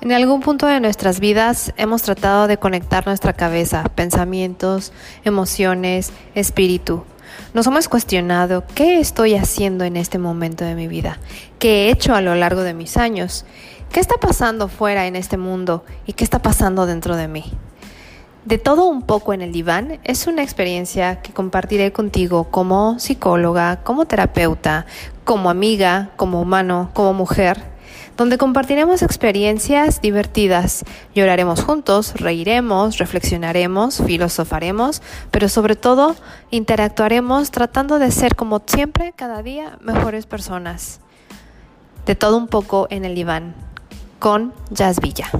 En algún punto de nuestras vidas hemos tratado de conectar nuestra cabeza, pensamientos, emociones, espíritu. Nos hemos cuestionado qué estoy haciendo en este momento de mi vida, qué he hecho a lo largo de mis años, qué está pasando fuera en este mundo y qué está pasando dentro de mí. De todo un poco en el diván es una experiencia que compartiré contigo como psicóloga, como terapeuta, como amiga, como humano, como mujer donde compartiremos experiencias divertidas, lloraremos juntos, reiremos, reflexionaremos, filosofaremos, pero sobre todo interactuaremos tratando de ser como siempre, cada día, mejores personas. De todo un poco en el diván, con Jazz Villa.